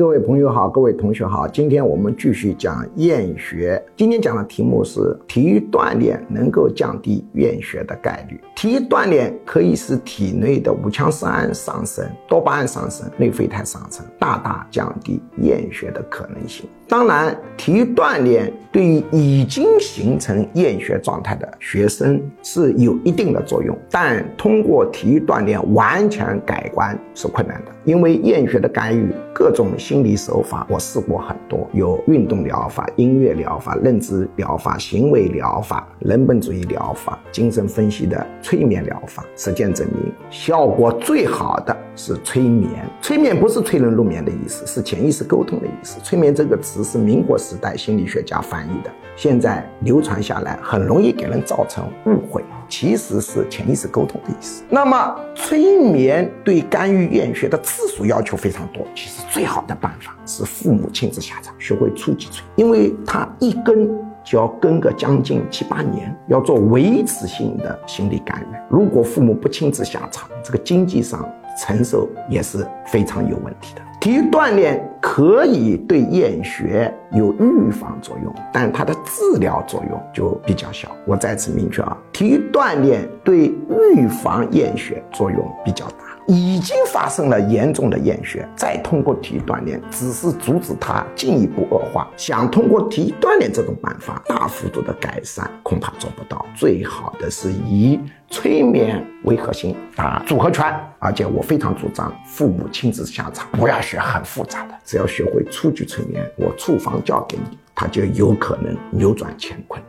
各位朋友好，各位同学好，今天我们继续讲厌学。今天讲的题目是体育锻炼能够降低厌学的概率。体育锻炼可以使体内的五羟色胺上升、多巴胺上升、内啡肽上升，大大降低厌学的可能性。当然，体育锻炼对于已经形成厌学状态的学生是有一定的作用，但通过体育锻炼完全改观是困难的，因为厌学的干预各种。心理手法我试过很多，有运动疗法、音乐疗法、认知疗法、行为疗法、人本主义疗法、精神分析的催眠疗法。实践证明，效果最好的是催眠。催眠不是催人入眠的意思，是潜意识沟通的意思。催眠这个词是民国时代心理学家翻译的，现在流传下来，很容易给人造成误会。其实是潜意识沟通的意思。那么，催眠对干预厌学的次数要求非常多。其实，最好的办法是父母亲自下场，学会初级催，因为他一跟就要跟个将近七八年，要做维持性的心理干预。如果父母不亲自下场，这个经济上承受也是非常有问题的。体育锻炼可以对厌学有预防作用，但它的治疗作用就比较小。我再次明确啊，体育锻炼对预防厌学作用比较大。已经发生了严重的厌学，再通过体育锻炼，只是阻止它进一步恶化。想通过体育锻炼这种办法大幅度的改善，恐怕做不到。最好的是以催眠为核心打组合拳，而且我非常主张父母亲自下场，不要学很复杂的，只要学会初级催眠，我处方教给你，他就有可能扭转乾坤。